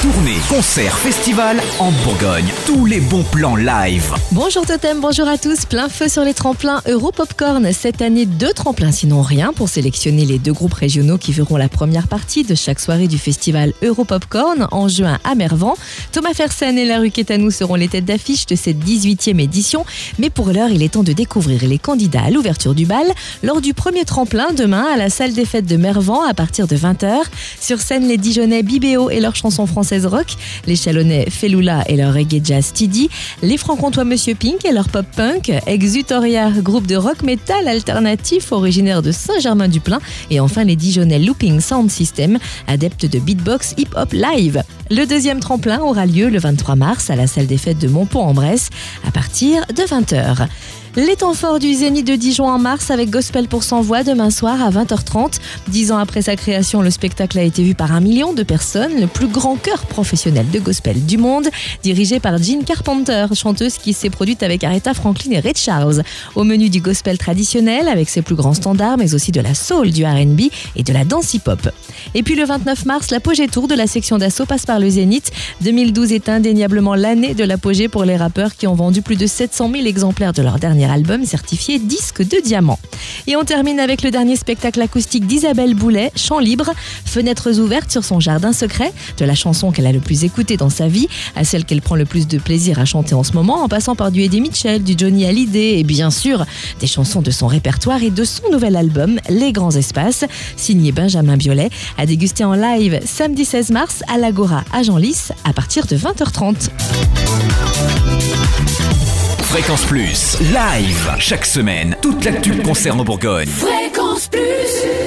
Tournée, concert, festival en Bourgogne. Tous les bons plans live. Bonjour Totem, bonjour à tous. Plein feu sur les tremplins Euro Popcorn. Cette année, deux tremplins sinon rien pour sélectionner les deux groupes régionaux qui feront la première partie de chaque soirée du festival Euro Popcorn en juin à Mervan. Thomas Fersen et la rue seront les têtes d'affiche de cette 18e édition. Mais pour l'heure, il est temps de découvrir les candidats à l'ouverture du bal lors du premier tremplin demain à la salle des fêtes de Mervan à partir de 20h. Sur scène, les Dijonais Bibéo et leurs chansons rock, les Chalonnais Felula et leur reggae jazz Tiddy, les Franc-Comtois Monsieur Pink et leur pop punk, Exutoria, groupe de rock metal alternatif originaire de Saint-Germain-du-Plain, et enfin les Dijonais Looping Sound System, adeptes de beatbox hip-hop live. Le deuxième tremplin aura lieu le 23 mars à la salle des fêtes de Montpont-en-Bresse à partir de 20h. Les temps forts du Zénith de Dijon en mars avec Gospel pour 100 voix demain soir à 20h30. Dix ans après sa création, le spectacle a été vu par un million de personnes, le plus grand chœur professionnel de gospel du monde, dirigé par Jean Carpenter, chanteuse qui s'est produite avec Aretha Franklin et Ray Charles. Au menu du gospel traditionnel avec ses plus grands standards, mais aussi de la soul, du R&B et de la danse hip-hop. Et puis le 29 mars, l'apogée tour de la section d'assaut passe par le Zénith. 2012 est indéniablement l'année de l'apogée pour les rappeurs qui ont vendu plus de 700 000 exemplaires de leur dernière album certifié disque de diamant. Et on termine avec le dernier spectacle acoustique d'Isabelle Boulet, Chant libre, fenêtres ouvertes sur son jardin secret, de la chanson qu'elle a le plus écoutée dans sa vie à celle qu'elle prend le plus de plaisir à chanter en ce moment, en passant par du Eddie Mitchell, du Johnny Hallyday et bien sûr des chansons de son répertoire et de son nouvel album Les Grands Espaces, signé Benjamin Biolay, à déguster en live samedi 16 mars à l'Agora à Genlis à partir de 20h30. Fréquence Plus, live, chaque semaine, toute l'actu concerne en Bourgogne. Fréquence Plus